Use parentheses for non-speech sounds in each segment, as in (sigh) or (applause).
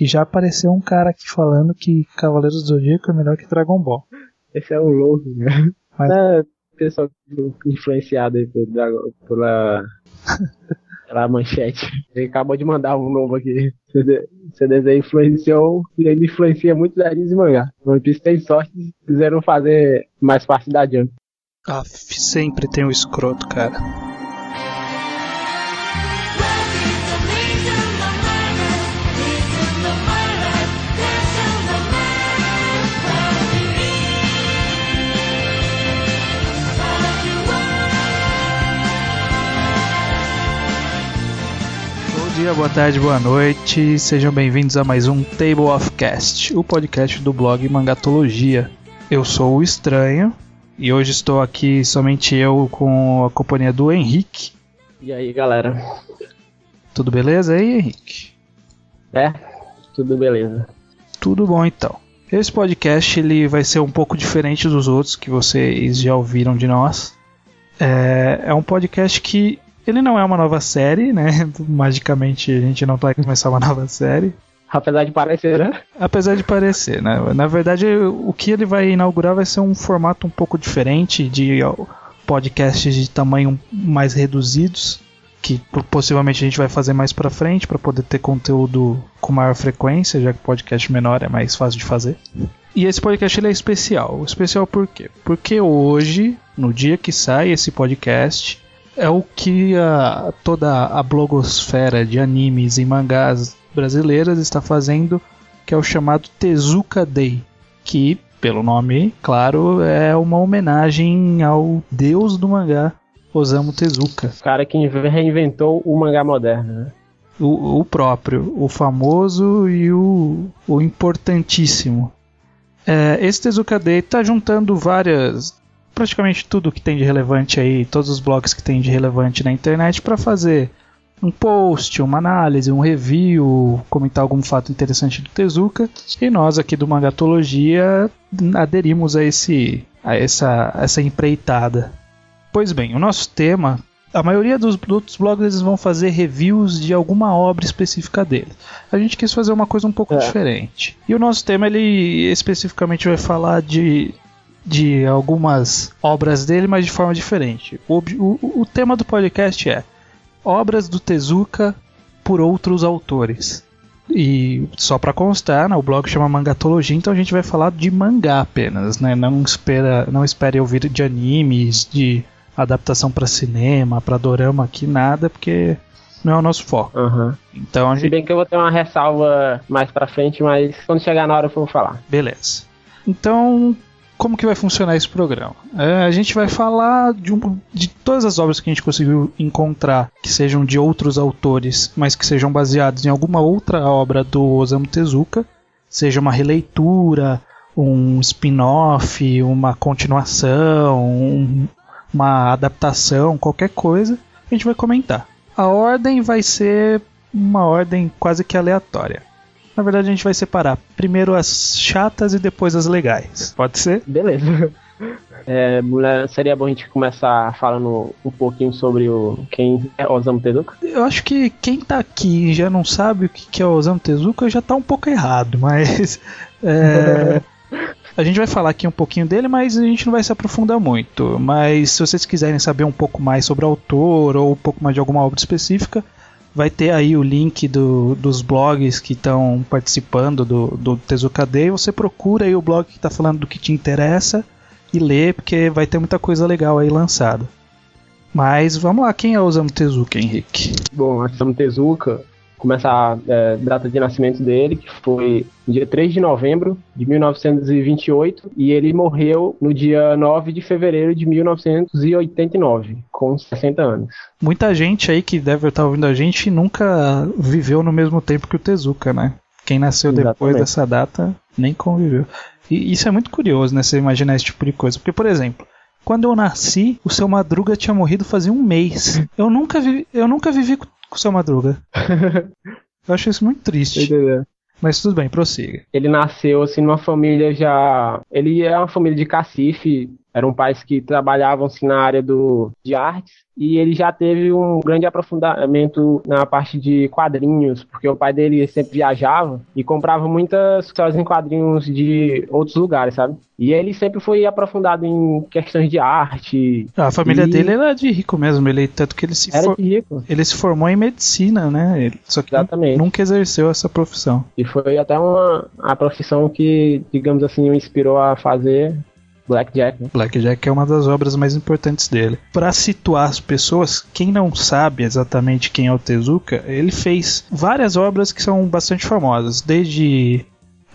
E já apareceu um cara aqui falando que Cavaleiros do Zodíaco é melhor que Dragon Ball. Esse é um louco, né? Mas... É, pessoal influenciado aí por, pela, (laughs) pela manchete. Ele acabou de mandar um novo aqui. CDZ influenciou e ele influencia muitos animes e mangá. One Piece tem sorte de fizeram fazer mais parte da Jump. Ah, sempre tem o um escroto, cara. Dia, boa tarde, boa noite. Sejam bem-vindos a mais um Table of Cast, o podcast do blog Mangatologia. Eu sou o Estranho e hoje estou aqui somente eu com a companhia do Henrique. E aí, galera? Tudo beleza aí, Henrique? É, tudo beleza. Tudo bom então. Esse podcast ele vai ser um pouco diferente dos outros que vocês já ouviram de nós. É, é um podcast que ele não é uma nova série, né? (laughs) Magicamente a gente não vai começar uma nova série. Apesar de parecer, né? Apesar de parecer, né? Na verdade, o que ele vai inaugurar vai ser um formato um pouco diferente de podcasts de tamanho mais reduzidos, que possivelmente a gente vai fazer mais para frente para poder ter conteúdo com maior frequência, já que podcast menor é mais fácil de fazer. E esse podcast ele é especial. Especial por quê? Porque hoje, no dia que sai esse podcast, é o que a, toda a blogosfera de animes e mangás brasileiras está fazendo, que é o chamado Tezuka Day, que, pelo nome, claro, é uma homenagem ao deus do mangá, Osamu Tezuka. O cara que reinventou o mangá moderno, né? O, o próprio, o famoso e o, o importantíssimo. É, esse Tezuka Day está juntando várias praticamente tudo que tem de relevante aí, todos os blogs que tem de relevante na internet para fazer um post, uma análise, um review, comentar algum fato interessante do Tezuka. E nós aqui do Mangatologia aderimos a esse a essa essa empreitada. Pois bem, o nosso tema a maioria dos outros blogs eles vão fazer reviews de alguma obra específica deles. A gente quis fazer uma coisa um pouco é. diferente. E o nosso tema ele especificamente vai falar de de algumas obras dele, mas de forma diferente. O, o, o tema do podcast é obras do Tezuka por outros autores. E só para constar, né, o blog chama Mangatologia, então a gente vai falar de mangá apenas, né? Não espera, não espere ouvir de animes, de adaptação para cinema, para dorama aqui nada, porque não é o nosso foco. Uhum. Então, gente... Se bem que eu vou ter uma ressalva mais para frente, mas quando chegar na hora eu vou falar. Beleza. Então, como que vai funcionar esse programa? É, a gente vai falar de, um, de todas as obras que a gente conseguiu encontrar que sejam de outros autores, mas que sejam baseados em alguma outra obra do Osamu Tezuka, seja uma releitura, um spin-off, uma continuação, um, uma adaptação, qualquer coisa, a gente vai comentar. A ordem vai ser uma ordem quase que aleatória. Na verdade, a gente vai separar primeiro as chatas e depois as legais. Pode ser? Beleza. (laughs) É, seria bom a gente começar falando um pouquinho sobre o quem é Osamu Tezuka? Eu acho que quem tá aqui e já não sabe o que é Osamu Tezuka já tá um pouco errado, (laughs) mas. É, a gente vai falar aqui um pouquinho dele, mas a gente não vai se aprofundar muito. Mas se vocês quiserem saber um pouco mais sobre o autor ou um pouco mais de alguma obra específica, vai ter aí o link do, dos blogs que estão participando do, do Tezuka Day. Você procura aí o blog que está falando do que te interessa e lê, porque vai ter muita coisa legal aí lançada. Mas vamos lá, quem é o Osamu Tezuka, Henrique? Bom, Osamu Tezuka começa a é, data de nascimento dele, que foi dia 3 de novembro de 1928, e ele morreu no dia 9 de fevereiro de 1989, com 60 anos. Muita gente aí que deve estar ouvindo a gente nunca viveu no mesmo tempo que o Tezuka, né? Quem nasceu Exatamente. depois dessa data nem conviveu. E isso é muito curioso, né? Você imaginar esse tipo de coisa. Porque, por exemplo, quando eu nasci, o seu Madruga tinha morrido fazia um mês. Eu nunca, vi, eu nunca vivi com o seu Madruga. (laughs) eu acho isso muito triste. Entendeu? Mas tudo bem, prossiga. Ele nasceu assim numa família já. Ele é uma família de cacife. eram pais que trabalhavam assim, na área do, de artes e ele já teve um grande aprofundamento na parte de quadrinhos, porque o pai dele sempre viajava e comprava muitas histórias em quadrinhos de outros lugares, sabe? E ele sempre foi aprofundado em questões de arte. A família e... dele era de rico mesmo, ele tanto que ele se era for... de rico. ele se formou em medicina, né? Ele... Só que Exatamente. nunca exerceu essa profissão. E foi até uma a profissão que, digamos assim, o inspirou a fazer Blackjack. Né? Blackjack é uma das obras mais importantes dele. Para situar as pessoas, quem não sabe exatamente quem é o Tezuka, ele fez várias obras que são bastante famosas, desde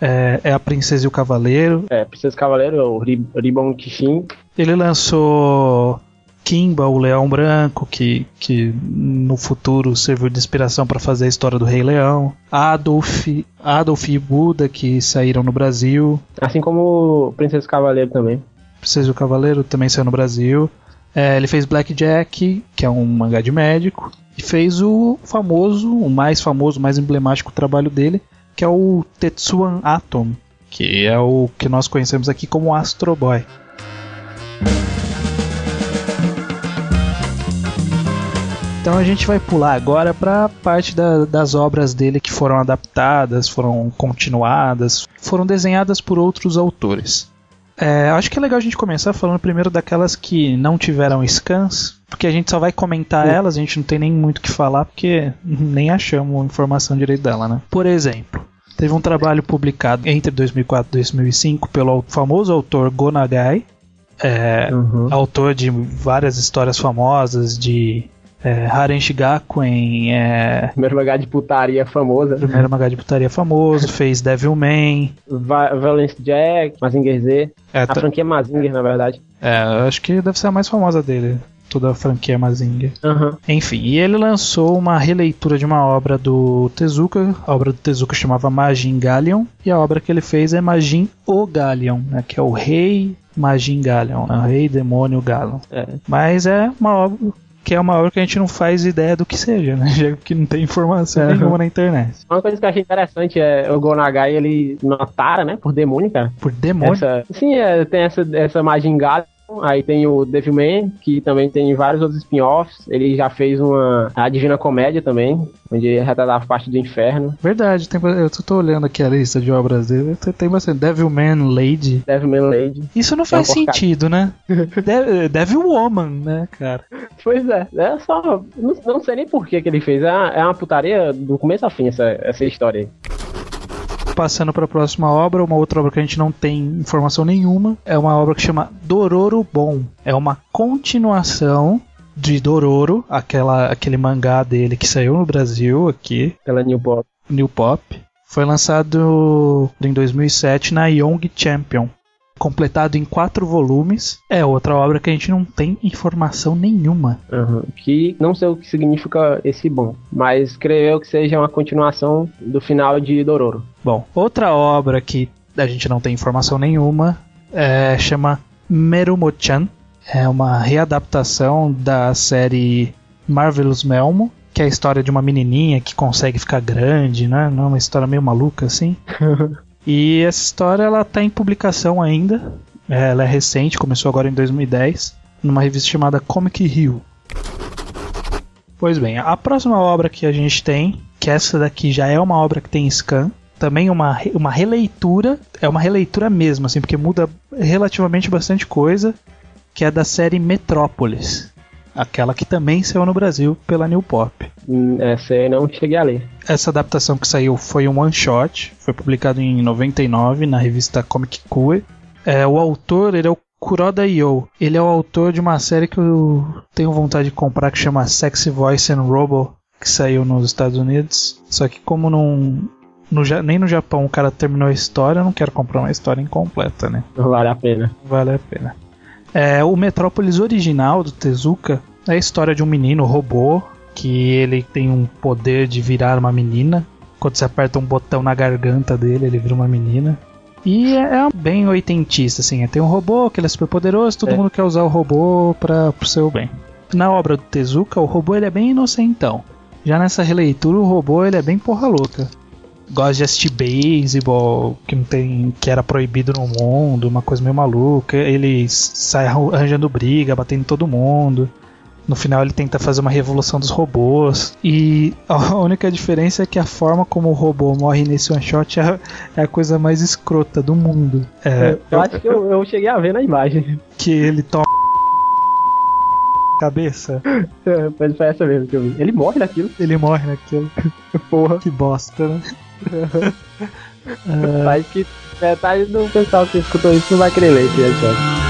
é, é, a Princesa e o Cavaleiro. É, Princesa e o Cavaleiro, o Ribbon Kishin. Ele lançou Kimba, o Leão Branco, que, que no futuro serviu de inspiração para fazer a história do Rei Leão. Adolf, Adolf e Buda, que saíram no Brasil. Assim como Princesa o Cavaleiro também. Princesa e o Cavaleiro também saiu no Brasil. É, ele fez Blackjack, que é um mangá de médico. E fez o famoso, o mais famoso, o mais emblemático trabalho dele, que é o Tetsuan Atom, que é o que nós conhecemos aqui como Astro Boy. Então a gente vai pular agora para parte da, das obras dele que foram adaptadas, foram continuadas, foram desenhadas por outros autores. É, acho que é legal a gente começar falando primeiro daquelas que não tiveram scans, porque a gente só vai comentar elas, a gente não tem nem muito o que falar, porque (laughs) nem achamos informação direito dela, né? Por exemplo, teve um trabalho publicado entre 2004 e 2005 pelo famoso autor Gonagai, é, uhum. autor de várias histórias famosas de é, Haren Shigakuen. É... Primeiro mangá de putaria famosa. Primeiro mangá de putaria famoso, fez Devilman. Va Valence Jack, Mazinger Z. É, a tá... franquia Mazinger, na verdade. É, acho que deve ser a mais famosa dele. Toda a franquia Mazinger. Uhum. Enfim, e ele lançou uma releitura de uma obra do Tezuka. A obra do Tezuka chamava Majin Galleon. E a obra que ele fez é Majin O Galleon, né, que é o rei Majin Galleon, né, o rei demônio Galleon. É. Mas é uma obra que é uma obra que a gente não faz ideia do que seja, né? (laughs) Já que não tem informação é. nenhuma na internet. Uma coisa que eu achei interessante é o Gonagai, ele notara, né? Por demônio, cara. Por demônio? Essa, sim, é, tem essa, essa Majingá Aí tem o Devilman, que também tem vários outros spin-offs. Ele já fez uma a Divina Comédia também, onde ele retratava parte do inferno. Verdade, tem, eu tô olhando aqui a lista de obras dele. Tem bastante. Devilman Lady. Devilman Lady. Isso não faz é sentido, né? (laughs) De, Devil Woman, né, cara? Pois é, é só. Não, não sei nem por que, que ele fez. É uma, é uma putaria do começo ao fim essa, essa história aí. Passando para a próxima obra, uma outra obra que a gente não tem informação nenhuma, é uma obra que chama Dororo Bom. É uma continuação de Dororo, aquela, aquele mangá dele que saiu no Brasil aqui. Pela New Pop. New Pop. Foi lançado em 2007 na Young Champion completado em quatro volumes. É outra obra que a gente não tem informação nenhuma. Uhum. Que não sei o que significa esse bom, mas creio que seja uma continuação do final de Dororo. Bom, outra obra que a gente não tem informação nenhuma é, chama Merumo-chan. É uma readaptação da série Marvelous Melmo, que é a história de uma menininha que consegue ficar grande, né? Não é uma história meio maluca assim. (laughs) E essa história ela tá em publicação ainda. É, ela é recente, começou agora em 2010, numa revista chamada Comic Rio. Pois bem, a próxima obra que a gente tem, que essa daqui já é uma obra que tem scan, também uma, uma releitura, é uma releitura mesmo, assim, porque muda relativamente bastante coisa, que é da série Metrópolis aquela que também saiu no Brasil pela New Pop. Hum, essa eu não cheguei a ler. Essa adaptação que saiu foi um one shot, foi publicado em 99 na revista Comic Cue. É, o autor ele é o Kuroda Yo. Ele é o autor de uma série que eu tenho vontade de comprar que chama Sexy Voice and Robo, que saiu nos Estados Unidos. Só que como não, no, nem no Japão o cara terminou a história, eu não quero comprar uma história incompleta, né? Vale a pena. Vale a pena. É, o Metrópolis original do Tezuka é a história de um menino robô que ele tem um poder de virar uma menina. Quando você aperta um botão na garganta dele, ele vira uma menina. E é, é bem oitentista, assim. Tem um robô que ele é super poderoso, todo é. mundo quer usar o robô para pro seu bem. Na obra do Tezuka, o robô ele é bem inocentão. Já nessa releitura, o robô ele é bem porra louca. Gosta de assistir beisebol, que não tem. que era proibido no mundo, uma coisa meio maluca. Ele sai arranjando briga, batendo todo mundo. No final ele tenta fazer uma revolução dos robôs. E a (laughs) única diferença é que a forma como o robô morre nesse one shot é, é a coisa mais escrota do mundo. É, eu, acho que eu, eu, cheguei a ver na imagem. (laughs) Que ele toma cabeça. É, mas foi essa mesmo que eu vi. Ele morre naquilo. Ele morre naquilo. (laughs) Porra. Que bosta, né? Uh... Acho que metade do pessoal que escutou isso não vai querer ler headshot.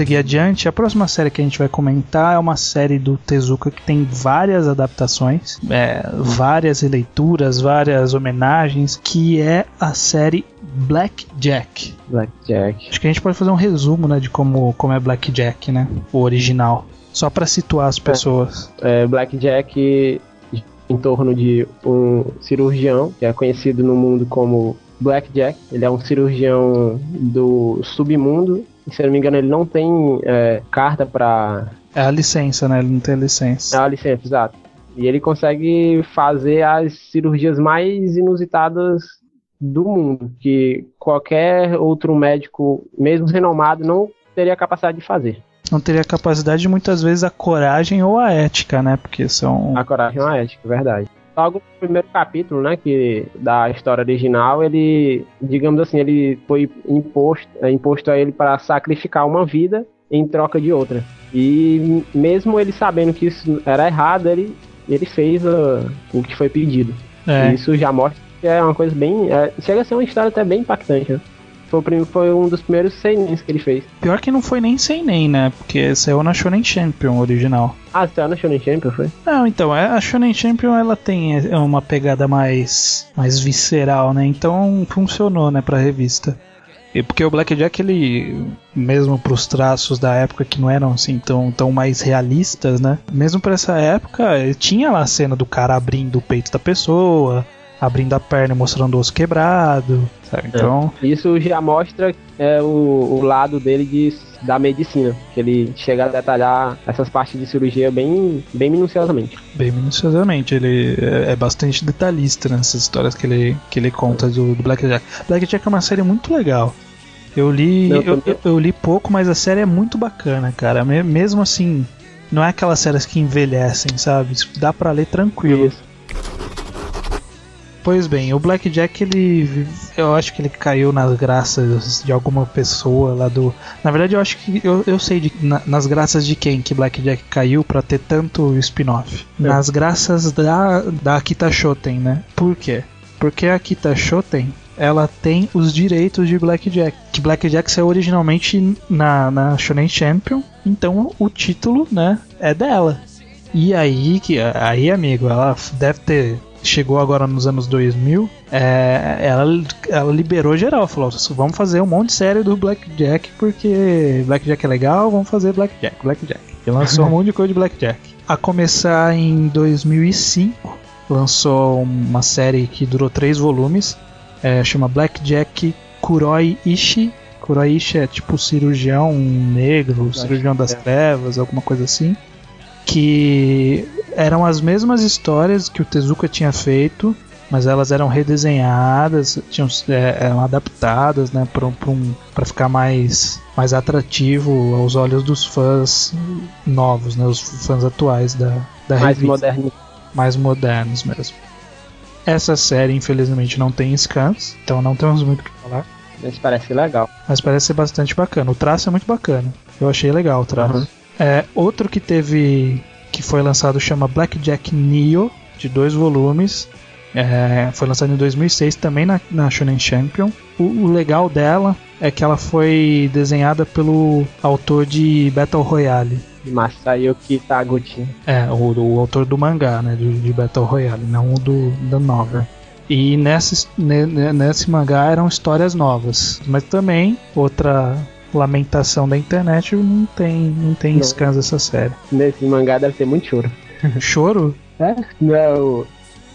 seguir adiante, a próxima série que a gente vai comentar é uma série do Tezuka que tem várias adaptações, é, várias releituras, várias homenagens, que é a série Black Jack. Black Jack. Acho que a gente pode fazer um resumo, né, de como, como é Black Jack, né, o original, só para situar as pessoas. É, é, Black Jack em torno de um cirurgião que é conhecido no mundo como Black Jack. Ele é um cirurgião do submundo se eu não me engano, ele não tem é, carta para. É a licença, né? Ele não tem licença. É a licença, exato. E ele consegue fazer as cirurgias mais inusitadas do mundo, que qualquer outro médico, mesmo renomado, não teria capacidade de fazer. Não teria capacidade, muitas vezes, a coragem ou a ética, né? Porque são. A coragem ou a ética, verdade logo no primeiro capítulo, né, que da história original, ele, digamos assim, ele foi imposto, é, imposto a ele para sacrificar uma vida em troca de outra. E mesmo ele sabendo que isso era errado, ele, ele fez uh, o que foi pedido. É. Isso já mostra é uma coisa bem. É, chega a ser uma história até bem impactante. Né? Foi, foi um dos primeiros seinens que ele fez. Pior que não foi nem seinen, né? Porque saiu na Shonen Champion original. Ah, saiu na Shonen Champion, foi? Não, então, é, a Shonen Champion ela tem é, uma pegada mais, mais visceral, né? Então funcionou, né, pra revista. E porque o Blackjack, ele, mesmo pros traços da época que não eram assim tão, tão mais realistas, né? Mesmo pra essa época, tinha lá a cena do cara abrindo o peito da pessoa, abrindo a perna e mostrando o osso quebrado. Sabe? É. Então. É. Isso já mostra é, o, o lado dele de, da medicina, que ele chega a detalhar essas partes de cirurgia bem, bem minuciosamente. Bem minuciosamente, ele é, é bastante detalhista nessas histórias que ele, que ele conta do, do Blackjack. Blackjack é uma série muito legal. Eu li, Não, eu, eu, eu, li pouco, mas a série é muito bacana, cara. Mesmo assim, não é aquelas séries que envelhecem, sabe? Dá para ler tranquilo. Isso. Pois bem, o Blackjack ele eu acho que ele caiu nas graças de alguma pessoa lá do. Na verdade, eu acho que eu, eu sei de, na, nas graças de quem que Blackjack caiu para ter tanto spin-off. É. Nas graças da da Akita Shoten, né? Por quê? Porque a Akita Shoten ela tem os direitos de Blackjack. Que Blackjack saiu originalmente na, na Shonen Champion, então o título, né, é dela. E aí, que aí, amigo, ela deve ter chegou agora nos anos 2000, é, ela, ela liberou geral, falou: vamos fazer um monte de série do Blackjack porque Blackjack é legal, vamos fazer Blackjack, Blackjack. E lançou um (laughs) monte de coisa de Blackjack. A começar em 2005, lançou uma série que durou três volumes, é, chama Blackjack Kuroi Ishi. Kuroi Ishi é tipo cirurgião negro, cirurgião das é. trevas, alguma coisa assim que eram as mesmas histórias que o Tezuka tinha feito, mas elas eram redesenhadas, tinham, é, eram adaptadas, né, para um, ficar mais, mais atrativo aos olhos dos fãs novos, né, os fãs atuais da, da mais revista. Moderno. Mais modernos mesmo. Essa série, infelizmente, não tem scans, então não temos muito o que falar. Mas parece legal. Mas parece ser bastante bacana. O traço é muito bacana. Eu achei legal o traço. Uhum. É, outro que teve. Que foi lançado chama Blackjack Neo, de dois volumes. É, foi lançado em 2006 também na, na Shonen Champion. O, o, legal dela é que ela foi desenhada pelo autor de Battle Royale. Masayuki Taguchi. É, o, o autor do mangá, né, de, de Battle Royale, não o do, da novel. E nesse, nesse mangá eram histórias novas. Mas também, outra lamentação da internet, não tem, não tem não. scans dessa série. (laughs) Nesse mangá deve ter muito choro. Choro? É? Não,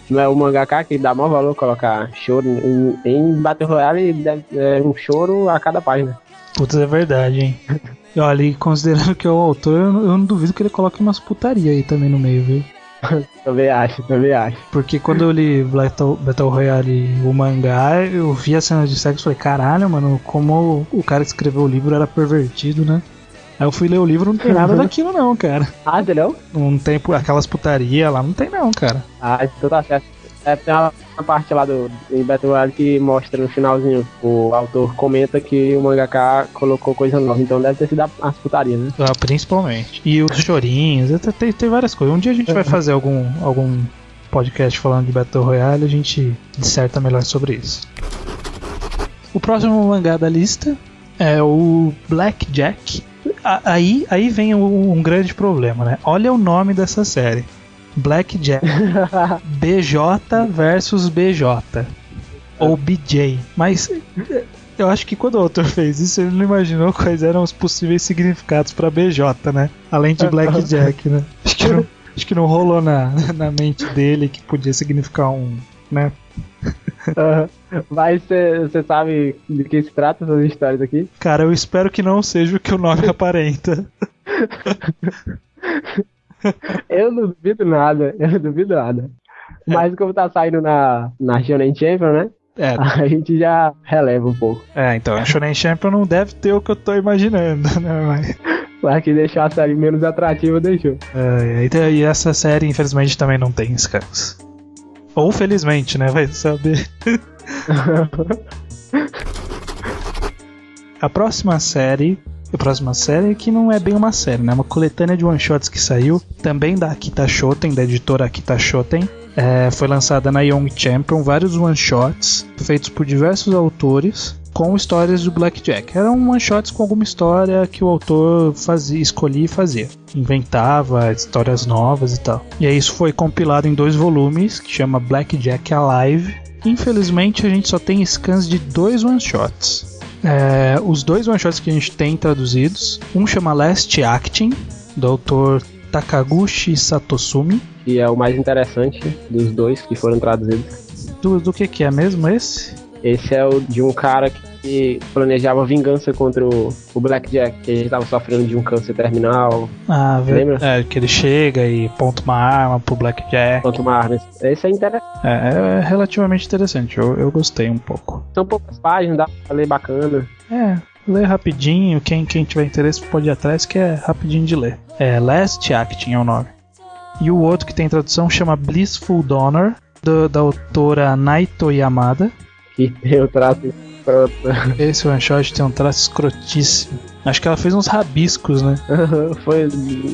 não é o mangaka que dá maior valor colocar choro em, em Battle Royale deve, é um choro a cada página. Putz, é verdade, hein? (laughs) Olha, e considerando que é o autor, eu não, eu não duvido que ele coloque umas putaria aí também no meio, viu? (laughs) também acho, também acho. Porque quando eu li Battle, Battle Royale, o mangá, eu vi a cena de sexo e falei, caralho, mano, como o cara que escreveu o livro era pervertido, né? Aí eu fui ler o livro não tem nada daquilo não, cara. Ah, entendeu? Não tem aquelas putaria lá, não tem não, cara. Ah, então tá certo. É, tem uma, parte lá do em Battle Royale que mostra no finalzinho. O autor comenta que o mangaka colocou coisa nova, então deve ter sido as putarias, né? Ah, principalmente. E os chorinhos, tem, tem várias coisas. Um dia a gente vai fazer algum, algum podcast falando de Battle Royale, a gente disserta melhor sobre isso. O próximo mangá da lista é o Black Jack. Aí, aí vem um, um grande problema, né? Olha o nome dessa série. Blackjack. (laughs) BJ versus BJ. Ou BJ. Mas eu acho que quando o autor fez isso, ele não imaginou quais eram os possíveis significados para BJ, né? Além de Blackjack, né? Acho que não, acho que não rolou na, na mente dele que podia significar um, né? Uhum. Mas você sabe de que se trata essas histórias aqui? Cara, eu espero que não seja o que o nome aparenta. (laughs) (laughs) eu não duvido nada, eu não duvido nada. É. Mas como tá saindo na, na Shonen Champion, né? É. (laughs) A gente já releva um pouco. É, então, a Shonen Champion não deve ter o que eu tô imaginando, né? Mas... Mas que deixou a série menos atrativa, deixou. É, e essa série, infelizmente, também não tem Scans. Ou felizmente, né? Vai saber. (laughs) a próxima série a próxima série, que não é bem uma série, né? É uma coletânea de one-shots que saiu, também da Akita Shoten, da editora Akita Shoten. É, foi lançada na Young Champion, vários one-shots feitos por diversos autores com histórias do Blackjack. Eram one-shots com alguma história que o autor fazia, escolhia e fazia. Inventava histórias novas e tal. E aí isso foi compilado em dois volumes, que chama Blackjack Alive. Infelizmente a gente só tem scans de dois one-shots. É, os dois one-shots que a gente tem traduzidos, um chama Last Acting, do autor Takaguchi Satosumi. E é o mais interessante dos dois que foram traduzidos. Do, do que, que é mesmo esse? Esse é o de um cara que planejava vingança contra o, o Blackjack, que ele estava sofrendo de um câncer terminal. Ah, lembra? É, que ele chega e ponta uma arma pro Blackjack. Ponta uma arma. Esse é interessante. É, é relativamente interessante, eu, eu gostei um pouco. São poucas páginas, dá pra ler bacana. É, lê rapidinho, quem, quem tiver interesse pode ir atrás, que é rapidinho de ler. É Last Acting é o nome. E o outro que tem tradução chama Blissful Donor, do, da autora Naito Yamada que tem o traço escroto. Esse one shot tem um traço escrotíssimo. Acho que ela fez uns rabiscos, né? Foi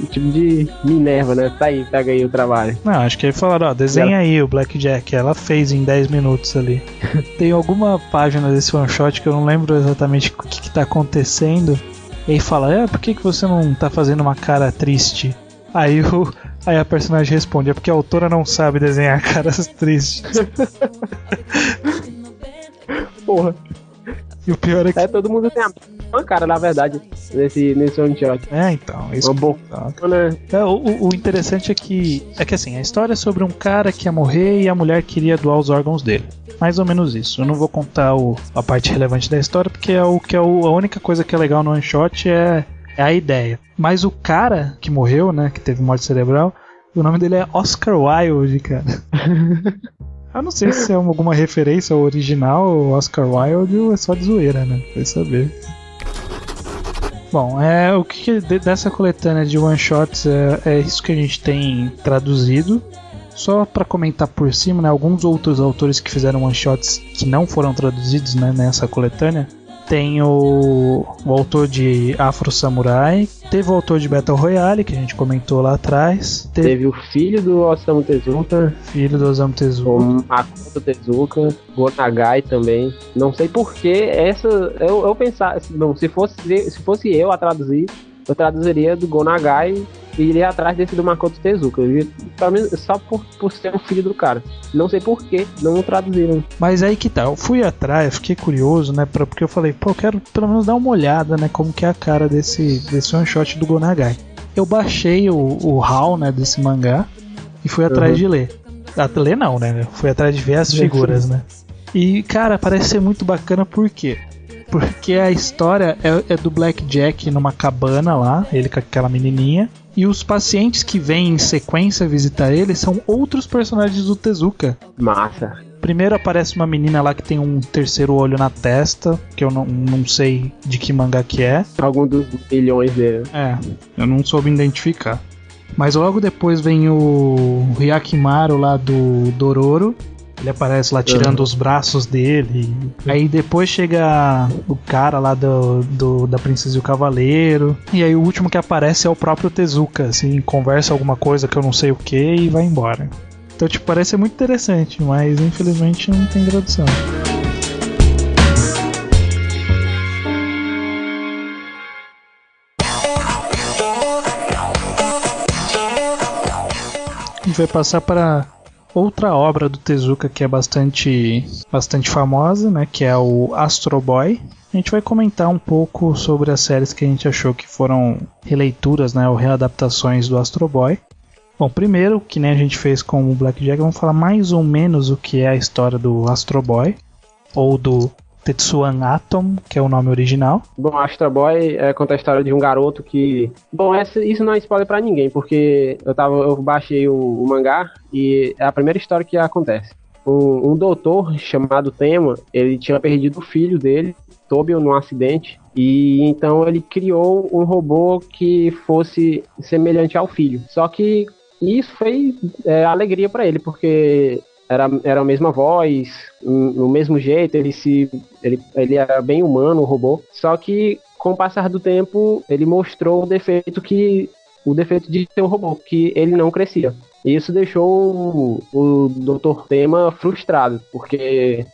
tipo de Minerva, né? Tá aí, pega aí o trabalho. Não, acho que aí falaram, ó, desenha ela... aí o Blackjack. Ela fez em 10 minutos ali. (laughs) tem alguma página desse one shot que eu não lembro exatamente o que, que tá acontecendo. E aí fala, é, por que, que você não tá fazendo uma cara triste? Aí o, Aí a personagem responde: é porque a autora não sabe desenhar (laughs) caras tristes. (laughs) porra. E o pior é que. É, todo mundo tem uma cara, na verdade, nesse, nesse one shot. É, então. Isso uma né? é, o, o interessante é que. É que assim, a história é sobre um cara que ia morrer e a mulher queria doar os órgãos dele. Mais ou menos isso. Eu não vou contar o, a parte relevante da história, porque é o que é o, a única coisa que é legal no one shot é, é a ideia. Mas o cara que morreu, né? Que teve morte cerebral, o nome dele é Oscar Wilde, cara. (laughs) Eu não sei se é alguma referência ao original, Oscar Wilde, ou é só de zoeira, né? Vai saber. Bom, é, o que dessa coletânea de one shots é, é isso que a gente tem traduzido. Só para comentar por cima, né, alguns outros autores que fizeram one shots que não foram traduzidos né, nessa coletânea tem o, o autor de Afro Samurai, teve o autor de Battle Royale, que a gente comentou lá atrás. Teve, teve o filho do Osamu Tezuka. Filho do Osamu Tezuka. O Makoto Tezuka. Gonagai também. Não sei porquê essa. Eu, eu pensava. Não, se fosse, se fosse eu a traduzir, eu traduziria do Gonagai iria atrás desse do Makoto Tezuka. Eu só por, por ser o filho do cara. Não sei por que não traduziram. Mas aí que tá, eu fui atrás, fiquei curioso, né? Pra, porque eu falei, pô, eu quero pelo menos dar uma olhada, né? Como que é a cara desse, desse one shot do Gonagai. Eu baixei o, o HAL, né, desse mangá e fui atrás uhum. de ler. Ah, ler não, né? Fui atrás de ver as figuras, né? E, cara, parece ser muito bacana por quê? Porque a história é, é do Black Jack numa cabana lá, ele com aquela menininha. E os pacientes que vêm em sequência visitar ele são outros personagens do Tezuka. Massa. Primeiro aparece uma menina lá que tem um terceiro olho na testa, que eu não, não sei de que mangá que é. Algum dos milhões dele. É, eu não soube identificar. Mas logo depois vem o Hyakimaru lá do Dororo. Ele aparece lá tirando Uhum. os braços dele. Aí depois chega o cara lá do, do- da Princesa e o Cavaleiro. E aí o último que aparece é o próprio Tezuka, assim, conversa alguma coisa que eu não sei o que e vai embora. Então, tipo, parece ser muito interessante, mas infelizmente não tem tradução. A gente vai passar para outra obra do Tezuka que é bastante, bastante famosa, né? Que é o Astro Boy. A gente vai comentar um pouco sobre as séries que a gente achou que foram releituras, né? Ou readaptações do Astro Boy. Bom, primeiro, que nem a gente fez com o Blackjack, vamos falar mais ou menos o que é a história do Astro Boy. Ou do Tetsuan Atom, que é o nome original. Bom, Astro Boy é, conta a história de um garoto que. Bom, essa, isso não é spoiler pra ninguém, porque eu, tava, eu baixei o, o mangá e é a primeira história que acontece. Um, um doutor chamado Tema, ele tinha perdido o filho dele, Tobio, num acidente, e então ele criou um robô que fosse semelhante ao filho. Só que isso foi é, alegria pra ele, porque era, era a mesma voz, no mesmo jeito, ele se ele, ele era bem humano, o robô. Só que com o passar do tempo, ele mostrou o defeito que o defeito de ser um robô, que ele não crescia. E Isso deixou o, o Dr. Tema frustrado, porque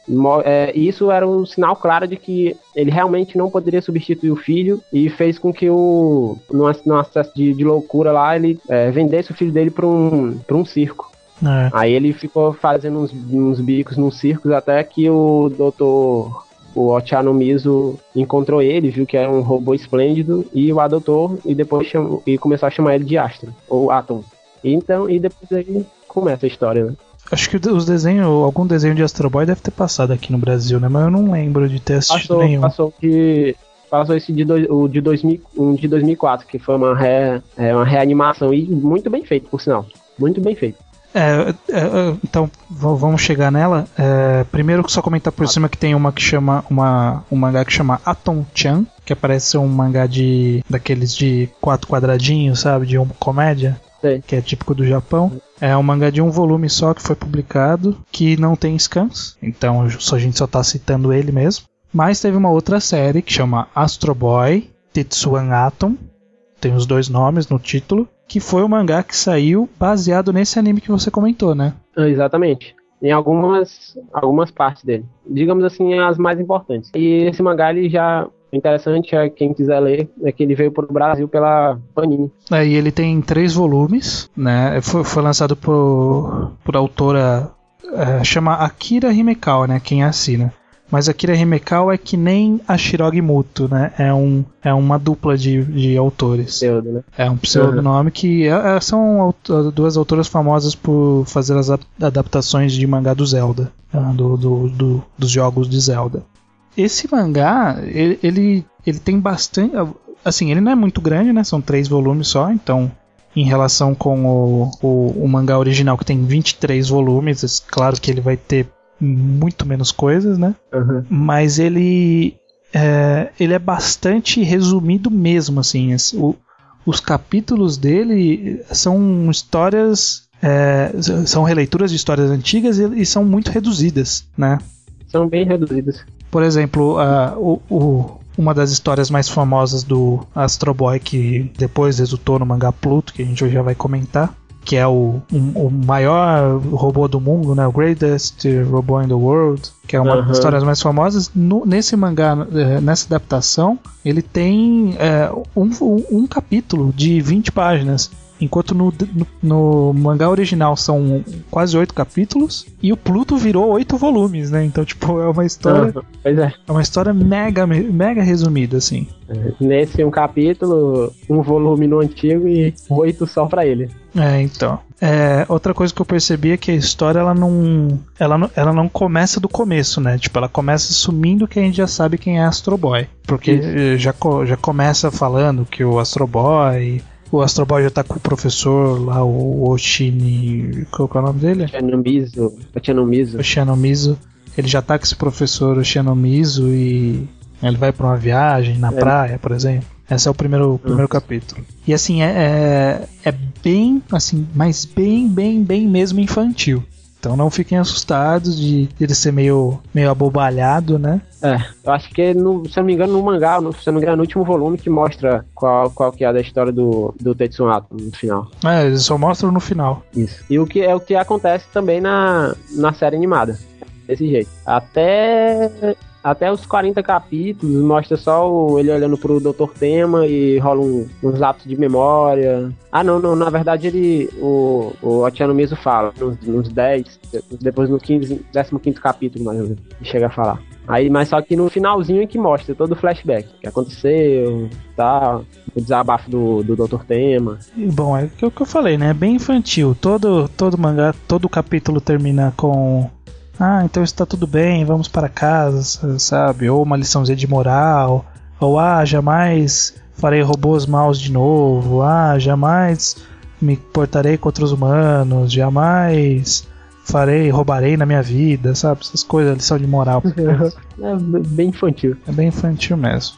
é, isso era um sinal claro de que ele realmente não poderia substituir o filho e fez com que o, num, ac- num acesso de, de loucura lá, ele é, vendesse o filho dele para um, um circo. É. Aí ele ficou fazendo uns, uns bicos nos circos até que o doutor, o Otiano Mizu, encontrou ele, viu que era um robô esplêndido e o adotou e depois chamou, e começou a chamar ele de Astro, ou Atom. Então, e depois aí começa a história, né? Acho que os desenhos, algum desenho de Astro Boy deve ter passado aqui no Brasil, né? Mas eu não lembro de ter assistido Passou, nenhum. passou que passou esse de, dois, o de, 2000, um de 2004, que foi uma, re, é, uma reanimação e muito bem feito, por sinal. Muito bem feito. É, é, é, então vamos chegar nela. É, primeiro só comentar por cima que tem uma que chama uma um mangá que chama Atom Chan, que parece ser um mangá de daqueles de quatro quadradinhos, sabe, de uma comédia. Sei. Que é típico do Japão. É um mangá de um volume só que foi publicado, que não tem scans, então só, a gente só tá citando ele mesmo. Mas teve uma outra série que chama Astro Boy Tetsuan Atom, tem os dois nomes no título, que foi o mangá que saiu baseado nesse anime que você comentou, né? Exatamente. Em algumas, algumas partes dele. Digamos assim, as mais importantes. E esse mangá, ele já. Interessante é quem quiser ler, é que ele veio pro Brasil pela Panini. Aí ele tem três volumes, né? Foi, foi lançado por, por autora. é, chama Akira Himekawa, né? Quem assina. Mas Akira Himekawa é que nem a Shirogi Muto, né? É, um, é uma dupla de, de autores. Pseudo, né? É um pseudonome que é- é- são duas autoras famosas por fazer as ap- adaptações de mangá do Zelda, ah, do, do- do- dos jogos de Zelda. Esse mangá, ele, ele, ele tem bastante. Assim, ele não é muito grande, né? São três volumes só, então. Em relação com o, o, o mangá original, que tem 23 volumes, claro que ele vai ter muito menos coisas, né? Aham. mas ele é, ele é bastante resumido mesmo assim o- os capítulos dele são histórias é, são releituras de histórias antigas e, e são muito reduzidas né São bem reduzidas. por exemplo a- o- o- uma das histórias mais famosas do Astro Boy que depois resultou no mangá Pluto que a gente já vai comentar que é o, um- o maior robô do mundo, né? O Greatest Robot in the World, que é uma Aham. das histórias mais famosas. No- nesse mangá, eh, nessa adaptação, ele tem um, um- um capítulo de 20 páginas. Enquanto no, no- no mangá original são quase oito capítulos, e o Pluto virou oito volumes, né? Então, tipo, é uma história. Pois é. é uma história mega, mega resumida, assim. Nesse um capítulo, um volume no antigo e oito só pra ele. É, então. É, outra coisa que eu percebi é que a história ela não, ela não, ela não começa do começo, né? Tipo, ela começa assumindo que a gente já sabe quem é Astro Boy. Porque já, já começa falando que o Astro Boy. O Astro Boy já tá com o professor lá, o Oshini. Qual é o nome dele? Ochianomizu. Ochianomizu. Ele já tá com esse professor Ochianomizu e ele vai para uma viagem na é. praia, por exemplo. Esse é o primeiro, o primeiro capítulo. E assim, é, é, é, bem, assim, mas bem, bem, bem mesmo infantil. Então não fiquem assustados de, ele ser meio, meio abobalhado, né? É, eu acho que, no, se eu não me engano, no mangá, no, se eu não me engano, no último volume que mostra qual, qual que é a história do, do Tetsunato no final. É, eles só mostram no final. Isso. E o que é o que acontece também na, na série animada. Desse jeito. Até até os 40 capítulos mostra só ele olhando pro Dr. Tema e rola um, uns atos de memória. Ah, não, não, na verdade ele, o, o Otiano mesmo fala, nos, nos 10, depois no 15, 15 capítulo mais ou menos, chega a falar. Aí, mas só que no finalzinho é que mostra todo o flashback, o que aconteceu, tá, o desabafo do, do Dr. Tema. Bom, é o que eu falei, né? É bem infantil. Todo, todo mangá, todo capítulo termina com ah, então está tudo bem, vamos para casa, sabe? Ou uma liçãozinha de moral, ou ah, jamais farei robôs maus de novo, ah, jamais me portarei contra os humanos, jamais farei, roubarei na minha vida, sabe? Essas coisas, lição de moral. (laughs) é bem infantil. É bem infantil mesmo.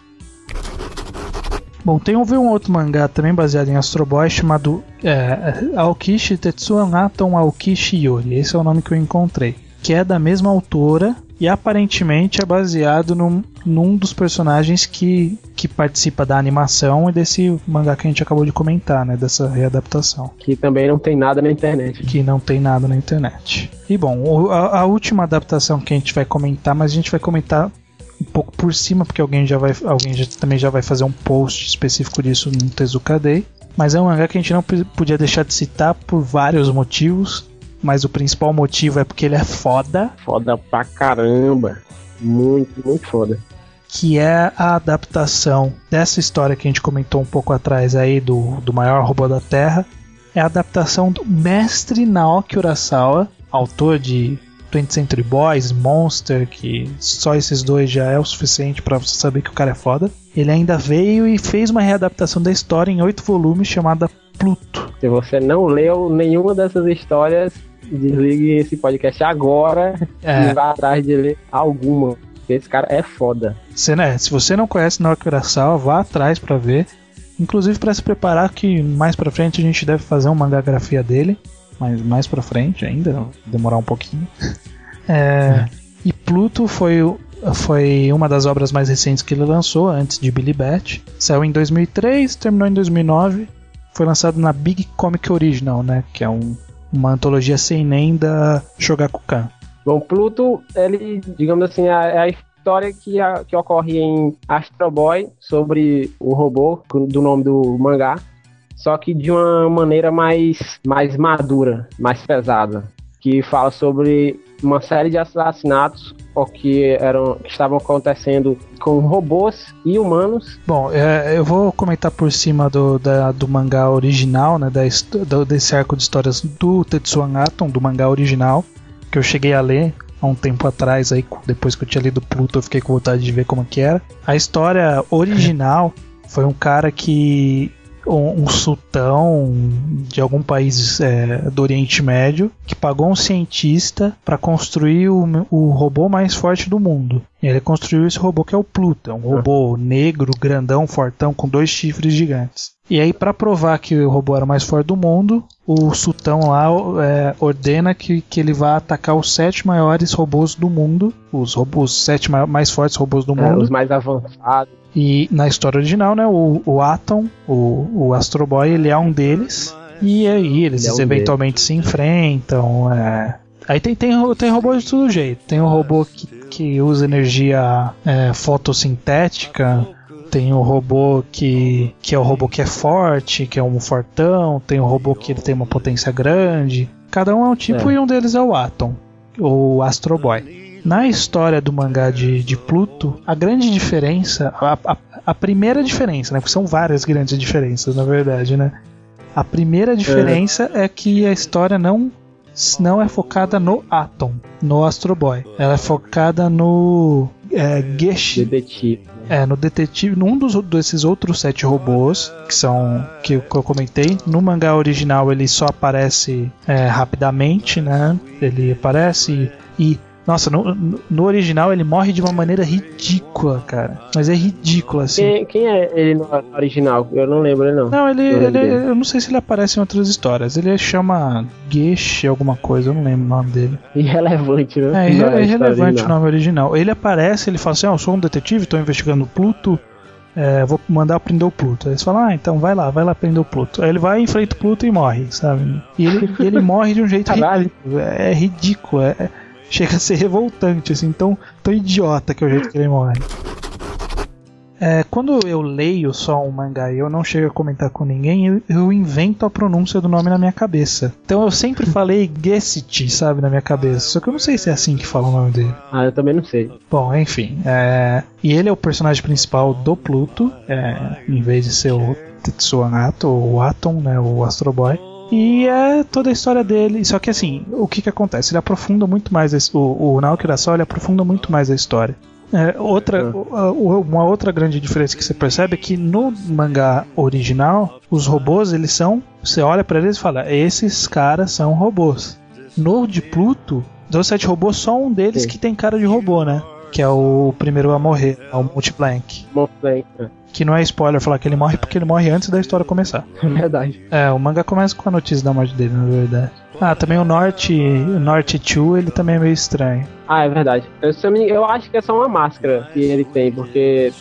Bom, tem um outro mangá também baseado em Astro Boy chamado é, Aokishi Tetsuan Atom Aokishi Yori. Esse é o nome que eu encontrei que é da mesma autora e aparentemente é baseado num, num dos personagens que, que participa da animação e desse mangá que a gente acabou de comentar, né? Dessa readaptação. Que também não tem nada na internet. Que não tem nada na internet. E bom, a, a última adaptação que a gente vai comentar, mas a gente vai comentar um pouco por cima, porque alguém já vai. Alguém já, também já vai fazer um post específico disso no Tezuka Day. Mas é um mangá que a gente não podia deixar de citar por vários motivos mas o principal motivo é porque ele é foda. Foda pra caramba. Muito, muito foda. Que é a adaptação dessa história que a gente comentou um pouco atrás aí do, do maior robô da Terra. É a adaptação do mestre Naoki Urasawa, autor de 20th Century Boys, Monster, que só esses dois já é o suficiente para você saber que o cara é foda. Ele ainda veio e fez uma readaptação da história em oito volumes chamada Pluto. Se você não leu nenhuma dessas histórias, desligue esse podcast agora é. e vá atrás de ler alguma. Porque esse cara é foda. Se, né, se você não conhece Naoki Urasawa, vá atrás para ver. Inclusive para se preparar que mais para frente a gente deve fazer uma mangagrafia dele, mas mais para frente ainda, demorar um pouquinho. (laughs) É, e Pluto foi foi uma das obras mais recentes que ele lançou antes de Billy Bat. Saiu em 2003, terminou em 2009. Foi lançado na Big Comic Original, né, que é um uma antologia sem nem da Shogakukan. Bom, Pluto, ele, digamos assim, é, é a história que, a, que ocorre em Astro Boy sobre o robô do nome do mangá, só que de uma maneira mais, mais madura, mais pesada, que fala sobre uma série de assassinatos que, eram, que estavam acontecendo com robôs e humanos. Bom, é, eu vou comentar por cima do, da, do mangá original, né, da, do, desse arco de histórias do Tetsuan Atom, do mangá original, que eu cheguei a ler há um tempo atrás, aí, depois que eu tinha lido Pluto, eu fiquei com vontade de ver como que era. A história original (laughs) foi um cara que um, um sultão de algum país é, do Oriente Médio que pagou um cientista para construir o, o robô mais forte do mundo. E ele construiu esse robô que é o Pluto, é um robô negro, grandão, fortão, com dois chifres gigantes. E aí, para provar que o robô era o mais forte do mundo, o sultão lá é, ordena que, que ele vá atacar os sete maiores robôs do mundo, os robôs, os sete mais fortes robôs do é, mundo. os mais avançados. E na história original, né, o, o Atom, o, o Astro Boy, ele é um deles. E aí eles é um eventualmente deles. se enfrentam. É... Aí tem, tem, tem robô de todo jeito. Tem um robô que, que usa energia é, fotossintética. Tem o robô que, que é o robô que é forte, que é um fortão. Tem o robô que ele tem uma potência grande. Cada um é um tipo é. e um deles é o Atom, o Astro Boy. Na história do mangá de, de Pluto, a grande diferença, a, a, a primeira diferença, né? Porque são várias grandes diferenças, na verdade, né? A primeira diferença é, é que a história não não é focada no Atom, no Astro Boy. Ela é focada no é, Geshi. Detetive. É, no detetive, num dos desses outros sete robôs, que são que eu, comentei, no mangá original ele só aparece é, rapidamente, né? Ele aparece e nossa, no, no, original ele morre de uma maneira ridícula, cara. Mas é ridícula, assim. Quem, quem é ele no original? Eu não lembro, não. Não, ele, eu, ele, eu não sei se ele aparece em outras histórias. Ele chama Gesh alguma coisa, eu não lembro o nome dele. Irrelevante, né? É, é irrelevante o nome original. Ele aparece, ele fala assim: ah, eu sou um detetive, estou investigando o Pluto. É, vou mandar prender o Pluto. Aí eles falam, ah, então vai lá, vai lá prender o Pluto. Aí ele vai, enfrenta o Pluto e morre, sabe? E ele, ele (laughs) morre de um jeito ridículo. É ridículo. É, chega a ser revoltante, assim, tão, tão idiota que é o jeito que ele morre. É, quando eu leio só um mangá e eu não chego a comentar com ninguém, eu, eu, invento a pronúncia do nome na minha cabeça. Então eu sempre (laughs) falei Gessit, sabe, na minha cabeça. Só que eu não sei se é assim que fala o nome dele. Ah, eu também não sei. Bom, enfim. É... E ele é o personagem principal do Pluto, é... em vez de ser o Tetsuo Nato, ou o Atom, né, o Astro Boy. E é toda a história dele. Só que assim, o que que acontece? Ele aprofunda muito mais. Esse, o, o Naoki Urasawa, ele aprofunda muito mais a história. É, outra, uhum. uma outra grande diferença que você percebe é que no mangá original, os robôs, eles são. Você olha para eles e fala: esses caras são robôs. No de Pluto, dos sete robôs, só um deles Sim. que tem cara de robô, né? Que é o primeiro a morrer, é o Multiplank. Multiplank, é. Que não é spoiler falar que ele morre porque ele morre antes da história começar. É verdade. É, o manga começa com a notícia da morte dele, na verdade. Ah, também o Norte, o Norte 2, ele também é meio estranho. Ah, é verdade. Eu, eu acho que é só uma máscara que ele tem, porque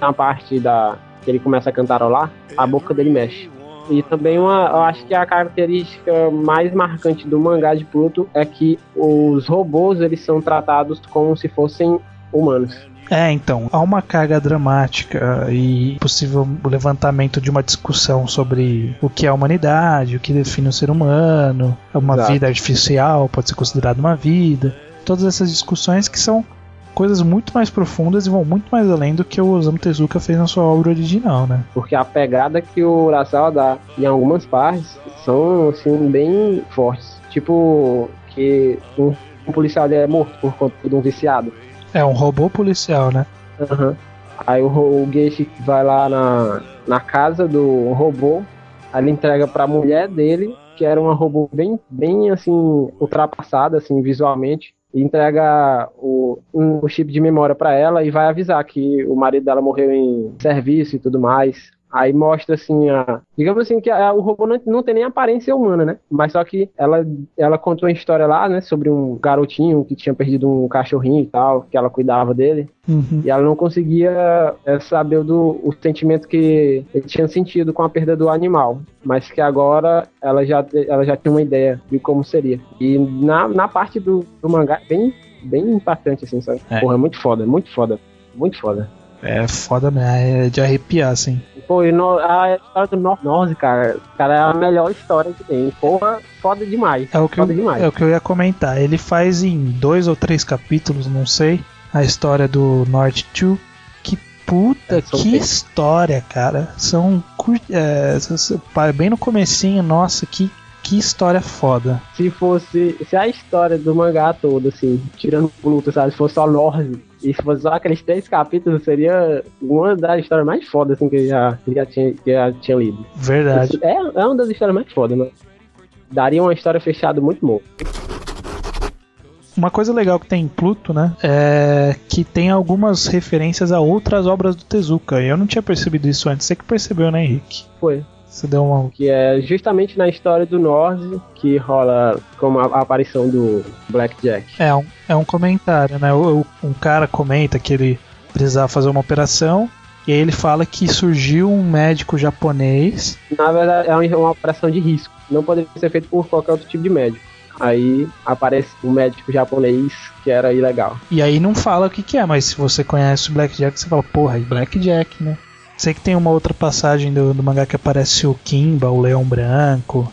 uma parte da que ele começa a cantarolar, a boca dele mexe. E também uma, eu acho que a característica mais marcante do mangá de Pluto é que os robôs eles são tratados como se fossem humanos. É, então, há uma carga dramática e possível levantamento de uma discussão sobre o que é a humanidade, o que define o ser humano, uma Exato. vida artificial pode ser considerada uma vida. Todas essas discussões que são coisas muito mais profundas e vão muito mais além do que o Osamu Tezuka fez na sua obra original, né? Porque a pegada que o Urasawa dá em algumas partes são, assim, bem fortes. Tipo, que um, um policial é morto por conta de um viciado. É um robô policial, né? Uhum. Aí o, o Geishi vai lá na, na casa do robô, aí ele entrega pra mulher dele, que era uma robô bem, bem assim, ultrapassada, assim, visualmente, e entrega o, um, o chip de memória para ela e vai avisar que o marido dela morreu em serviço e tudo mais. Aí mostra assim a. Digamos assim que a, o robô não, não tem nem aparência humana, né? Mas só que ela, ela contou uma história lá, né? Sobre um garotinho que tinha perdido um cachorrinho e tal, que ela cuidava dele. Uhum. E ela não conseguia é, saber do, o sentimento que ele tinha sentido com a perda do animal. Mas que agora ela já, ela já tinha uma ideia de como seria. E na, na parte do, do mangá, bem, bem impactante, assim, sabe? É. Porra, é muito foda, muito foda. Muito foda. É foda mesmo, é de arrepiar, assim. Pô, e no, a história do North cara, cara, é a melhor história que tem. Porra, foda demais. É o que, foda eu, demais. é o que eu ia comentar. Ele faz em dois ou três capítulos, não sei, a história do North 2. Que puta, é, que história, cara. São é, bem no comecinho, nossa, que que história foda. Se fosse. Se a história do mangá toda, assim, tirando o Pluto, sabe? Se fosse só Lorde, e se fosse só aqueles três capítulos, seria uma das histórias mais fodas assim, que eu já, que já, tinha, que já tinha lido. Verdade. É, é uma das histórias mais fodas, né? Daria uma história fechada muito boa. Uma coisa legal que tem em Pluto, né? É que tem algumas referências a outras obras do Tezuka. Eu não tinha percebido isso antes. Você que percebeu, né, Henrique? Foi. Você deu uma. Que é justamente na história do Norse que rola como a, a aparição do Blackjack. É um, é um comentário, né? O, um cara comenta que ele precisava fazer uma operação. E aí ele fala que surgiu um médico japonês. Na verdade, é uma, uma operação de risco. Não poderia ser feito por qualquer outro tipo de médico. Aí aparece um médico japonês que era ilegal. E aí não fala o que, que é, mas se você conhece o Blackjack, você fala, porra, é Blackjack, né? Sei que tem uma outra passagem do, do mangá que aparece o Kimba, o Leão Branco.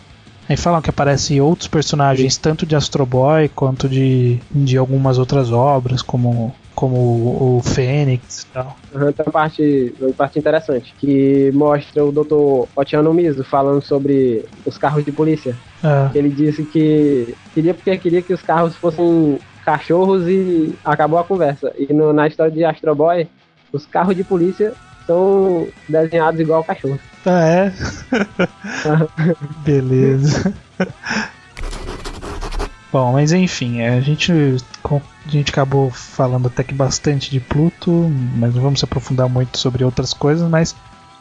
Aí falam que aparecem outros personagens, tanto de Astro Boy quanto de, de algumas outras obras, como como o, o Fênix e tal. Uhum, tem uma parte, uma parte interessante que mostra o Dr. Otiano Miso falando sobre os carros de polícia. É. Ele disse que queria porque queria que os carros fossem cachorros e acabou a conversa. E no, na história de Astro Boy, os carros de polícia são desenhados igual cachorro. Ah, é? (laughs) Beleza. Bom, mas enfim, é, a gente, a gente acabou falando até que bastante de Pluto, mas não vamos se aprofundar muito sobre outras coisas, mas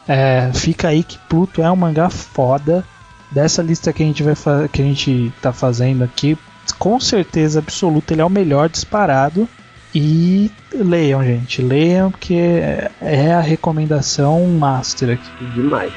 é, fica aí que Pluto é um mangá foda. Dessa lista que a gente vai que a gente tá fazendo aqui, com certeza absoluta ele é o melhor disparado. E leiam, gente, leiam porque é a recomendação master aqui. Demais.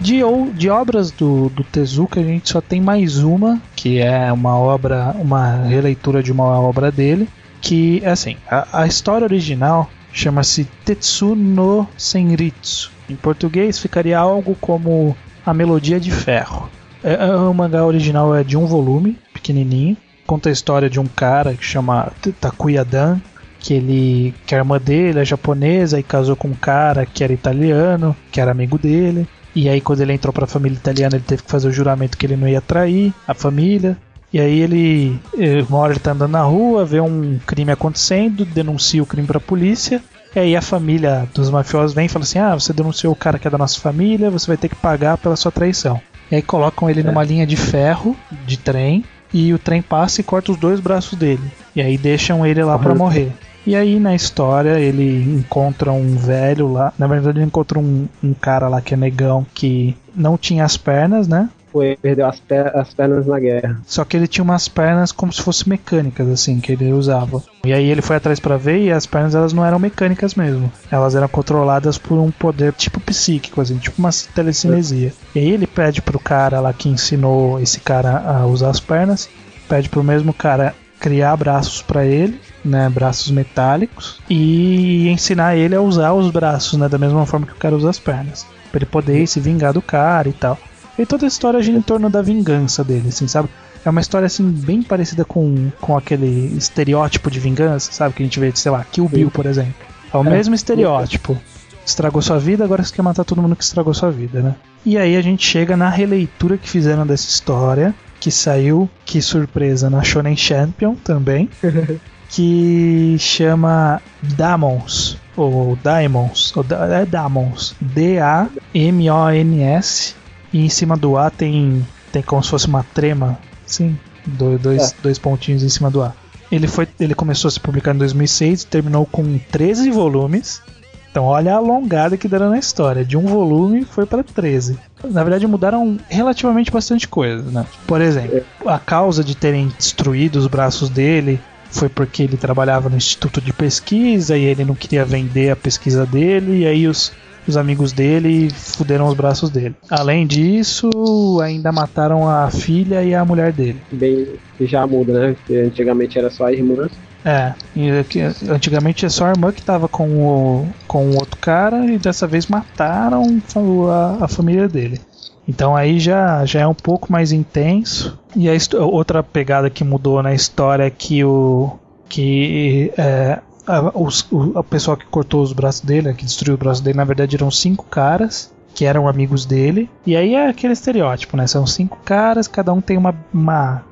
De, de obras do, do Tezuka, a gente só tem mais uma, que é uma obra, uma releitura de uma obra dele, que é assim, a, a história original chama-se Tetsu no Senritsu. Em português ficaria algo como A Melodia de Ferro. É, é, o mangá original é de um volume, pequenininho, conta a história de um cara que chama Takuya Dan, que ele que a irmã dele é japonesa e casou com um cara que era italiano, que era amigo dele. E aí, quando ele entrou para a família italiana, ele teve que fazer o juramento que ele não ia trair a família. E aí ele, uma hora ele tá andando na rua, vê um crime acontecendo, denuncia o crime para a polícia. E aí a família dos mafiosos vem e fala assim: "Ah, você denunciou o cara que é da nossa família, você vai ter que pagar pela sua traição". E aí colocam ele é. numa linha de ferro de trem e o trem passa e corta os dois braços dele. E aí deixam ele lá para morrer. E aí na história ele encontra um velho lá. Na verdade, ele encontra um, um cara lá que é negão que não tinha as pernas, né? Foi, perdeu as, per as pernas na guerra. Só que ele tinha umas pernas como se fossem mecânicas, assim, que ele usava. E aí ele foi atrás para ver e as pernas elas não eram mecânicas mesmo. Elas eram controladas por um poder tipo psíquico, assim, tipo uma telecinesia. E aí ele pede pro cara lá que ensinou esse cara a usar as pernas, pede pro mesmo cara criar braços para ele, né, braços metálicos, e ensinar ele a usar os braços, né, da mesma forma que o cara usa as pernas, para ele poder se vingar do cara e tal. E toda a história gira em torno da vingança dele, assim, sabe? É uma história assim bem parecida com, com aquele estereótipo de vingança, sabe? Que a gente vê, sei lá, Kill Bill, por exemplo. É o é. mesmo estereótipo. Estragou sua vida, agora você quer matar todo mundo que estragou sua vida, né? E aí a gente chega na releitura que fizeram dessa história, que saiu, que surpresa, na Shonen Champion também, (laughs) que chama Damons, ou Daimons, ou é Damons, D-A-M-O-N-S, e em cima do A tem, tem como se fosse uma trema, sim, dois, dois, é. dois pontinhos em cima do A. Ele, foi, ele começou a se publicar em 2006 e terminou com 13 volumes. Então olha a alongada que deram na história. De um volume foi para 13 na verdade mudaram relativamente bastante coisa, né? Por exemplo, a causa de terem destruído os braços dele foi porque ele trabalhava no instituto de pesquisa e ele não queria vender a pesquisa dele e aí os os amigos dele fuderam os braços dele. Além disso, ainda mataram a filha e a mulher dele. Bem, já muda, né? Porque antigamente era só a irmã. É, antigamente é só a irmã que tava com o, com o outro cara e dessa vez mataram a, a família dele. Então aí já, já é um pouco mais intenso. E a outra pegada que mudou na história é que o que é, a, os, o, a pessoa que cortou os braços dele, que destruiu o braço dele, na verdade eram cinco caras que eram amigos dele. E aí é aquele estereótipo, né? São cinco caras, cada um tem uma, uma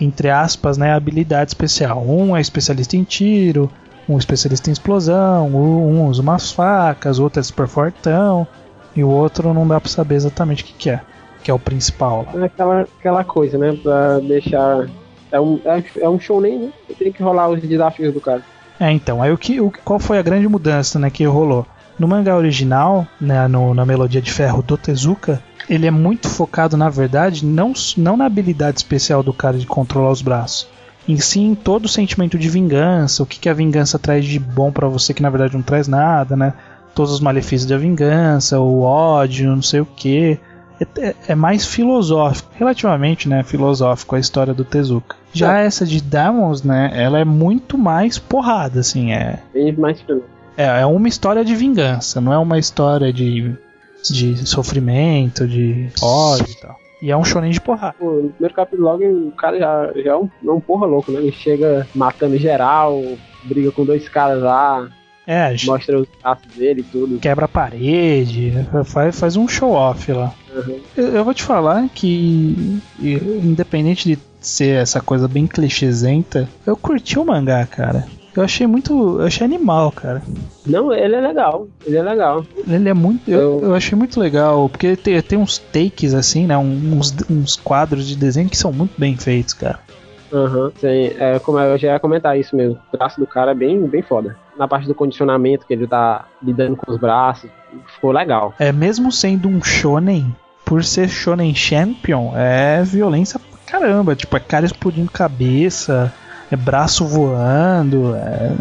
entre aspas, né, habilidade especial. Um é especialista em tiro, um especialista em explosão, um usa umas facas, outro é super fortão, e o outro não dá pra saber exatamente o que, que é, que é o principal. É aquela, aquela coisa, né, pra deixar... É um, é, é um show nem, né? Tem que rolar os desafios do cara. É, então, aí o que, o, qual foi a grande mudança, né, que rolou? No mangá original, né, no, na Melodia de Ferro do Tezuka, ele é muito focado, na verdade, não, não na habilidade especial do cara de controlar os braços, em sim todo o sentimento de vingança, o que, que a vingança traz de bom para você que na verdade não traz nada, né? Todos os malefícios da vingança, o ódio, não sei o que. É, é, é, mais filosófico, relativamente, né? Filosófico a história do Tezuka. Já é. essa de Demons, né? Ela é muito mais porrada, assim, é. Bem mais é, é uma história de vingança, não é uma história de de sofrimento, de ódio e tal. E é um shonen de porrada. Pô, no primeiro capítulo logo o cara já, já é, um, é um porra louco, né? Ele chega matando geral, briga com dois caras lá, É, mostra os braços dele e tudo. quebra a parede, faz, faz um show off lá. Uhum. Eu, eu vou te falar que, independente de ser essa coisa bem clichêsenta, eu curti o mangá, cara. Eu achei muito. Eu achei animal, cara. Não, ele é legal, ele é legal. Ele é muito. Eu, Eu- achei muito legal, porque ele tem, tem uns takes assim, né? Uns, uns quadros de desenho que são muito bem feitos, cara. Aham, sim, é, como eu já ia comentar isso mesmo. O traço do cara é bem, bem foda. Na parte do condicionamento, que ele tá lidando com os braços, ficou legal. É, mesmo sendo um shonen, por ser shonen champion, é violência caramba. Tipo, é cara explodindo cabeça, é braço voando, é.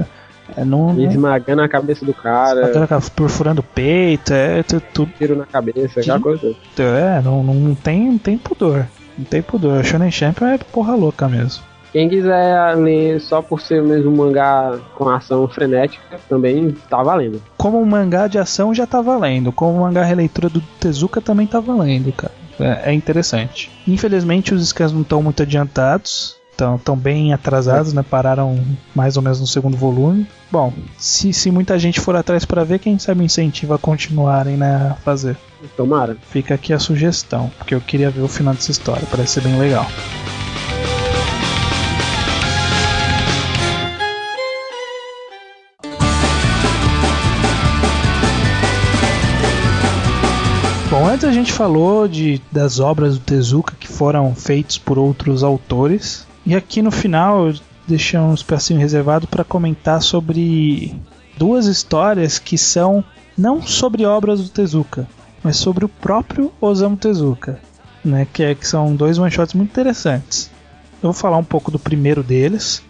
é não, não, esmagando a cabeça do cara, Bacana, perfurando o peito, é tu- tudo. tiro na cabeça, aquela coisa. É, não, não, tem, não tem pudor. Não tem pudor. Shonen Champion é porra louca mesmo. Quem quiser ler só por ser mesmo um mangá com ação frenética, também tá valendo. Como um mangá de ação já tá valendo. Como um mangá releitura do Tezuka também tá valendo, cara. É, é interessante. Infelizmente os scans não estão muito adiantados. Estão tão bem atrasados, né? Pararam mais ou menos no segundo volume. Bom, se, se muita gente for atrás pra ver, quem sabe incentiva a continuarem né, a fazer. Tomara. Fica aqui a sugestão, porque eu queria ver o final dessa história, parece ser bem legal. Bom, antes a gente falou de, das obras do Tezuka que foram feitas por outros autores. E aqui no final eu deixei um espacinho reservado para comentar sobre duas histórias que são não sobre obras do Tezuka, mas sobre o próprio Osamu Tezuka, né? Que, é, que são dois one shots muito interessantes. Eu vou falar um pouco do primeiro deles.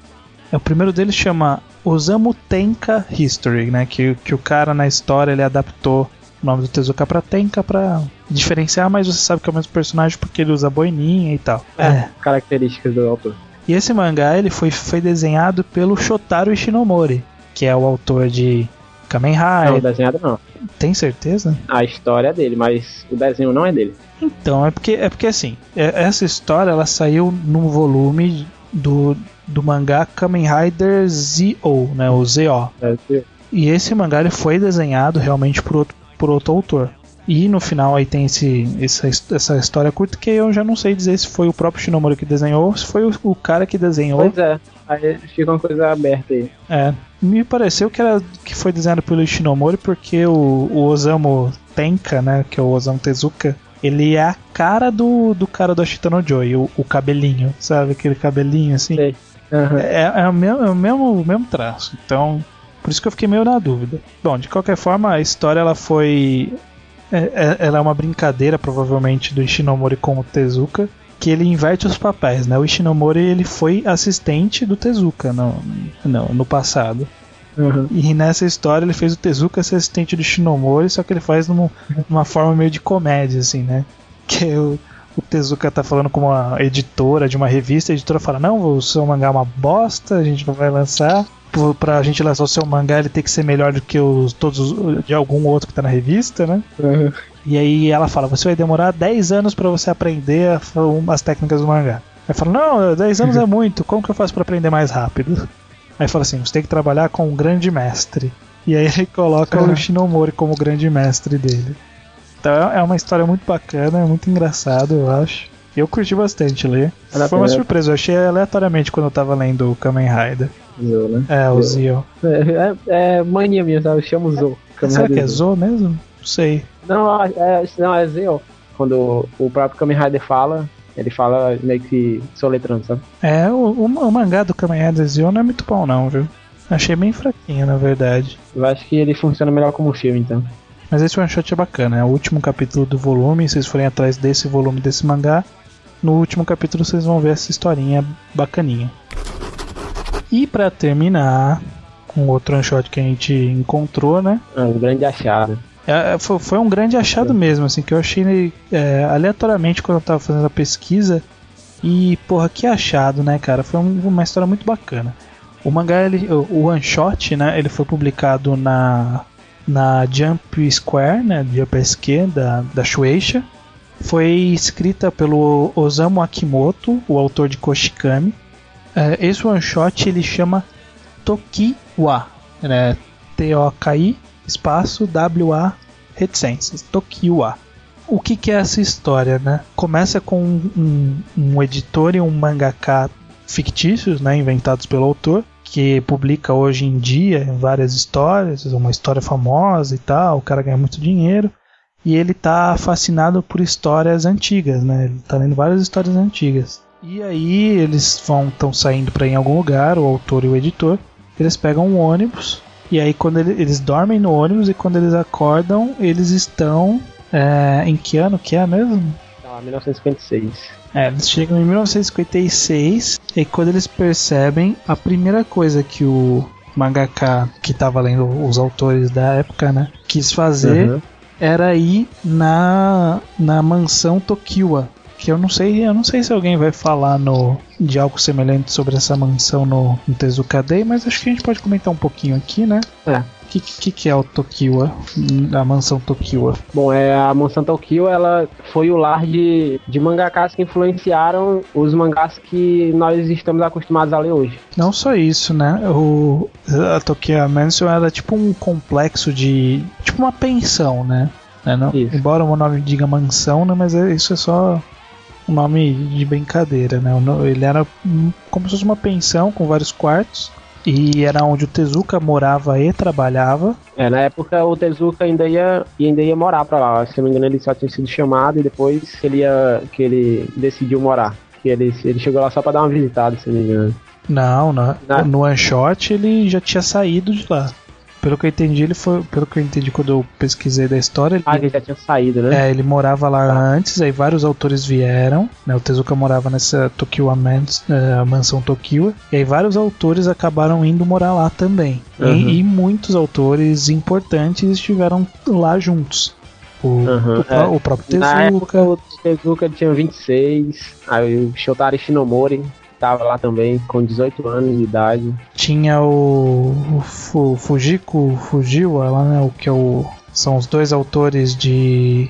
É, O primeiro deles chama Osamu Tenka History, né? Que, que o cara na história ele adaptou o nome do Tezuka pra Tenka pra diferenciar, mas você sabe que é o mesmo personagem porque ele usa boininha e tal. É. Características do autor. E esse mangá ele foi, foi desenhado pelo Shotaro Ishinomori, que é o autor de Kamen Não, Rider. desenhado não. Tem certeza? A história é dele, mas o desenho não é dele. Então, é porque, é porque assim, é- essa história ela saiu num volume do, do mangá Kamen Rider Z.O., né, o Z.O. É, E esse mangá ele foi desenhado realmente por outro, por outro autor. E no final aí tem esse, essa, essa história curta que eu já não sei dizer se foi o próprio Shinomori que desenhou ou se foi o, o cara que desenhou. Pois é. Aí fica uma coisa aberta aí. É, me pareceu que era que foi desenhado pelo Ishinomori porque o, o Osamu Tenka, né, que é o Osamu Tezuka, ele é a cara do, do cara do Ashitano Joy, o, o cabelinho, sabe? Aquele cabelinho assim. Sei. Aham. É, é o, mesmo, é o mesmo, o mesmo traço. Então, por isso que eu fiquei meio na dúvida. Bom, de qualquer forma, a história ela foi. é- é- ela é uma brincadeira, provavelmente, do Ishinomori com o Tezuka. Que ele inverte os papéis, né? O Ishinomori ele foi assistente do Tezuka no, no, no passado. Aham. E nessa história ele fez o Tezuka ser assistente do Shinomori, só que ele faz numa, numa forma meio de comédia, assim, né? (laughs) Que o, o Tezuka tá falando com uma editora de uma revista, a editora fala, não, o seu mangá é uma bosta, a gente não vai lançar. Pra gente lançar o seu mangá, ele tem que ser melhor do que os, todos os- de algum outro que tá na revista, né? Aham. E aí ela fala, você vai demorar 10 anos pra você aprender as técnicas do mangá. Aí fala, não, 10 anos é (laughs) muito, como que eu faço pra aprender mais rápido? Aí fala assim, você tem que trabalhar com um grande mestre. E aí ele coloca o Uhum. Shinomori como grande mestre dele. Então é uma história muito bacana, é muito engraçado, eu acho. Eu curti bastante ler. Vale a Foi uma surpresa, eu achei aleatoriamente quando eu tava lendo o Kamen Rider. Zou, né? É, o Eu- Zio. É, é, é mania minha, sabe? Eu chamo Zou. Será que é Zo mesmo? Não sei. Não, é, não, é Zeo. Quando o próprio Kamen Rider fala, ele fala meio que soletrando, sabe? É, o, o, o mangá do Kamen Rider Zio não é muito bom não, viu? Achei bem fraquinho, na verdade. Eu acho que ele funciona melhor como filme, então. Mas esse one shot é bacana, é o último capítulo do volume. Se vocês forem atrás desse volume desse mangá, no último capítulo vocês vão ver essa historinha bacaninha. E pra terminar, com outro one shot que a gente encontrou, né? É um grande achado. É, é, foi, foi um grande achado mesmo, assim, que eu achei é, aleatoriamente quando eu tava fazendo a pesquisa. E, porra, que achado, né, cara? Foi um- uma história muito bacana. O mangá, ele, o o one shot, né, ele foi publicado na, na Jump Square, né, Jump SQ da, da Shueisha. Foi escrita pelo Osamu Akimoto, o autor de Koshikami. É, esse one shot ele chama Tokiwa, né, T-O-K-I espaço W-A reticências, Tokiwa. O que, que, é essa história, né? Começa com um, um editor e um mangaka fictícios, né, inventados pelo autor, que publica hoje em dia várias histórias, uma história famosa e tal, o cara ganha muito dinheiro, e ele tá fascinado por histórias antigas, né? Ele tá lendo várias histórias antigas. E aí eles vão estão saindo para em algum lugar, o autor e o editor, eles pegam um ônibus e aí quando ele, eles dormem no ônibus e quando eles acordam, eles estão é, em que ano que é mesmo? Ah, 1956. É, eles chegam em 1956 e quando eles percebem, a primeira coisa que o mangaka que estava lendo os autores da época, né, quis fazer uhum. era ir na na mansão Tokiwa, que eu não sei, eu não sei se alguém vai falar no de algo semelhante sobre essa mansão no, no Tezuka Day, mas acho que a gente pode comentar um pouquinho aqui, né? É. O que, que, que, é o Tokiwa, a mansão Tokiwa? Bom, é, a mansão Tokiwa ela foi o lar de, de mangakas que influenciaram os mangás que nós estamos acostumados a ler hoje. Não só isso, né? O, a Tokiwa Mansion era tipo um complexo de. tipo uma pensão, né? É, não, embora o nome diga mansão, né, mas é, isso é só um nome de brincadeira, né? Ele era como se fosse uma pensão com vários quartos. E era onde o Tezuka morava e trabalhava. É, na época o Tezuka ainda ia, ainda ia morar pra lá. Se não me engano, ele só tinha sido chamado e depois ele ia, que ele decidiu morar. Que ele, ele chegou lá só pra dar uma visitada, se não me engano. Não, no, no one shot ele já tinha saído de lá. Pelo que eu entendi, ele foi. Pelo que eu entendi quando eu pesquisei da história. Ele, ah, ele já tinha saído, né? É, ele morava lá tá. antes, aí vários autores vieram. Né, o Tezuka morava nessa Tokiwa Mans, uh, mansão Tokiwa. E aí vários autores acabaram indo morar lá também. Uhum. E, e, muitos autores importantes estiveram lá juntos. O, uhum, o, é. o próprio Tezuka. Na época, o Tezuka tinha 26, aí o Shotari Shinomori estava lá também, com 18 anos de idade. Tinha o, o Fujiko Fujiwa lá, né? O que é o, são os dois autores de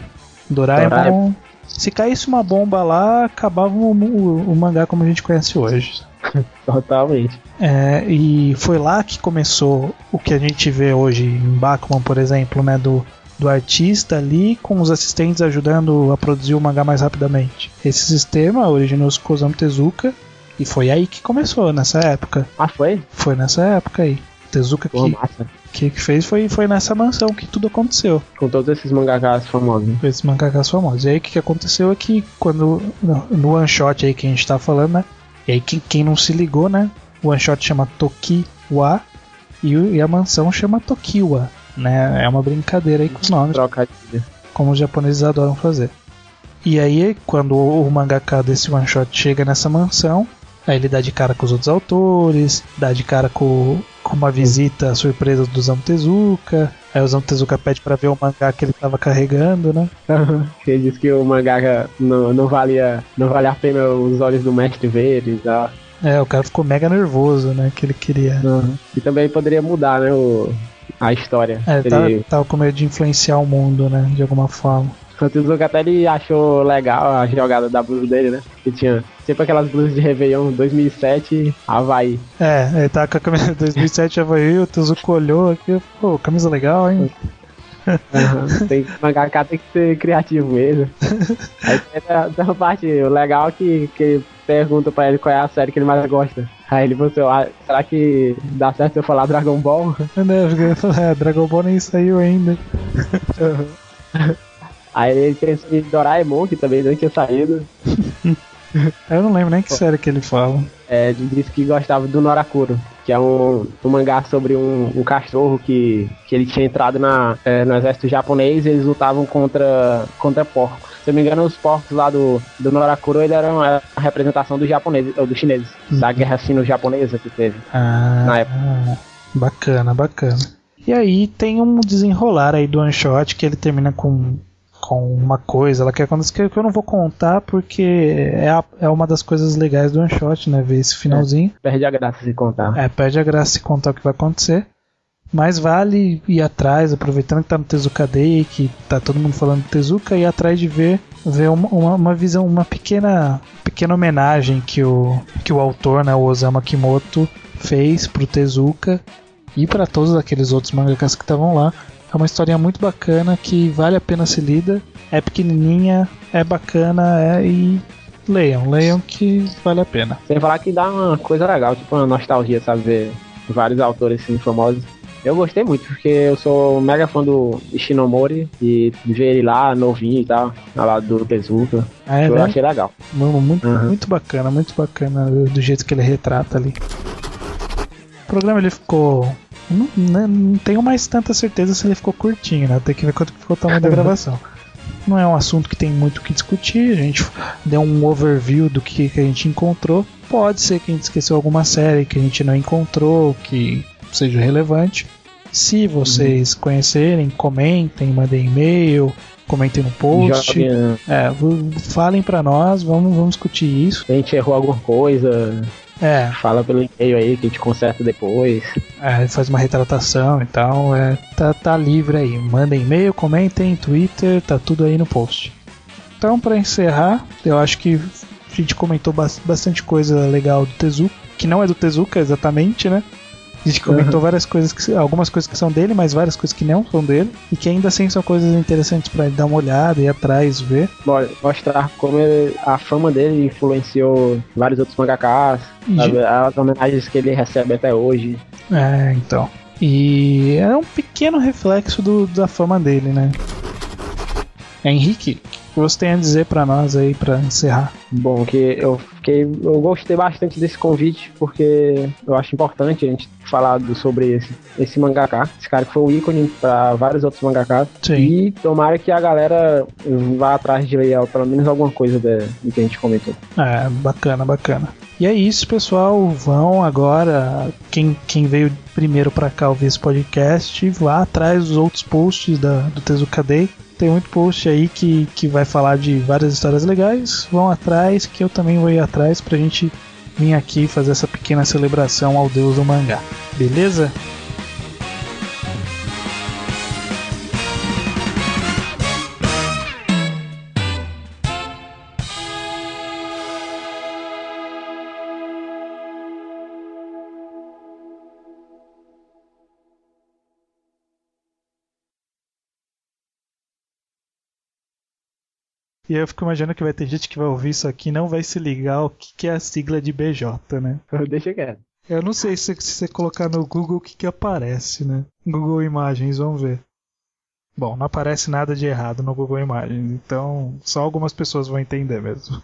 Doraemon. Doraemon. Se caísse uma bomba lá, acabava o, o, o mangá como a gente conhece hoje. (laughs) Totalmente. É, e foi lá que começou o que a gente vê hoje em Bakuman, por exemplo, né? Do, do artista ali com os assistentes ajudando a produzir o mangá mais rapidamente. Esse sistema originou-se com Osamu Tezuka e foi aí que começou, nessa época. Ah, foi? Foi nessa época aí. Tezuka Pô, que, que fez foi, foi nessa mansão que tudo aconteceu. Com todos esses mangakas famosos. Com esses mangakas famosos. E aí o que, que aconteceu é que quando. No, no one shot aí que a gente tá falando, né? E aí quem, quem não se ligou, né? O one shot chama Tokiwa e, e a mansão chama Tokiwa. Né? É uma brincadeira aí com os nomes. Trocadilha. Como os japoneses adoram fazer. E aí, quando o mangaka desse one shot chega nessa mansão, Aí ele dá de cara com os outros autores, dá de cara com, com uma visita surpresa do Zamtezuka. Aí o Zamtezuka pede para ver o mangá que ele tava carregando, né? ele disse que o mangá não, não, valia, não valia a pena os olhos do mestre ver e tal. É, o cara ficou mega nervoso, né? Que ele queria. Uhum. E também poderia mudar, né? O, a história. É, ele... tava, tava com medo de influenciar o mundo, né? De alguma forma. O Tezuka até ele achou legal a jogada da blusa dele, né? Que tinha sempre aquelas blusas de Réveillon 2007 Havaí. É, ele tá com a camisa 2007 Havaí, o Tezuka olhou aqui, pô, camisa legal, hein? Uhum, tem, mangaka tem que ser criativo mesmo. (laughs) Aí tem uma parte legal é que, que pergunta pra ele qual é a série que ele mais gosta. Aí ele falou ah, será que dá certo eu falar Dragon Ball? É, (laughs) Dragon Ball nem saiu ainda. (laughs) Uhum. Aí ele pensou em Doraemon, que também não tinha saído. (laughs) Eu não lembro nem que série que ele fala. É, ele disse que gostava do Norakuro, que é um, um mangá sobre um, um, cachorro que, que ele tinha entrado na, é, no exército japonês e eles lutavam contra, contra porcos. Se eu não me engano, os porcos lá do, do Norakuro ele eram a representação dos japoneses, ou dos chineses, uhum. da guerra sino-japonesa que teve ah, na época. Bacana, bacana. E aí tem um desenrolar aí do one shot que ele termina com com uma coisa, ela quer acontecer que eu não vou contar porque é, a, é uma das coisas legais do one shot, né? Ver esse finalzinho. É, perde a graça se contar. É, perde a graça se contar o que vai acontecer. Mas vale ir atrás, aproveitando que tá no Tezuka Day, que tá todo mundo falando de Tezuka, ir atrás de ver, ver uma, uma, uma visão, uma pequena, pequena homenagem que o, que o autor, né, o Osamu Kimoto, fez pro Tezuka e para todos aqueles outros mangakas que estavam lá. É uma historinha muito bacana que vale a pena ser lida. É pequenininha, é bacana é, e leiam, leiam que vale a pena. Sem falar que dá uma coisa legal, tipo uma nostalgia, sabe? Ver vários autores assim, famosos. Eu gostei muito, porque eu sou mega fã do Ishinomori e ver ele lá, novinho e tal, ao lado do Tezuka. É, eu né? achei legal. Muito, uhum. muito bacana, muito bacana do jeito que ele retrata ali. O programa ele ficou. Não, não, não tenho mais tanta certeza se ele ficou curtinho, né? Tem que ver quanto ficou o tamanho da (laughs) gravação. Não é um assunto que tem muito o que discutir, a gente deu um overview do que, que a gente encontrou. Pode ser que a gente esqueceu alguma série que a gente não encontrou, que seja relevante. Se vocês uhum. conhecerem, comentem, mandem e-mail, comentem no post. Joguem, é, falem para nós, vamos, vamos discutir isso. A gente errou alguma coisa, é. Fala pelo e-mail aí que a gente conserta depois. É, faz uma retratação e tal. É, tá, tá livre aí. Mandem e-mail, comentem, Twitter, tá tudo aí no post. Então, para encerrar, eu acho que a gente comentou bastante coisa legal do Tezuka, que não é do Tezuka exatamente, né? A gente comentou uhum. várias coisas, que, algumas coisas que são dele, mas várias coisas que não são dele. E que ainda assim são coisas interessantes para dar uma olhada, ir atrás, ver. Mostrar como ele, a fama dele influenciou vários outros mangakas, as homenagens que ele recebe até hoje. É, então. E é um pequeno reflexo do, da fama dele, né? Henrique, que você tem a dizer para nós aí para encerrar? Bom, que eu fiquei, eu gostei bastante desse convite porque eu acho importante a gente falar do, sobre esse, esse mangaka, esse cara que foi um ícone para vários outros mangakas. Sim. E tomara que a galera vá atrás de ler pelo menos alguma coisa do que a gente comentou. É, bacana, bacana. E é isso, pessoal. Vão agora. Quem, quem veio primeiro para cá ouvir esse podcast, vá atrás dos outros posts da, do Tezuka Day tem muito post aí que, que vai falar de várias histórias legais. Vão atrás, que eu também vou ir atrás pra gente vir aqui fazer essa pequena celebração ao deus do mangá. Beleza? E eu fico imaginando que vai ter gente que vai ouvir isso aqui e não vai se ligar o que, que é a sigla de BJ, né? (laughs) Deixa quieto. Eu não sei se, se você colocar no Google o que, que aparece, né? Google Imagens, vamos ver. Bom, não aparece nada de errado no Google Imagens, então só algumas pessoas vão entender mesmo.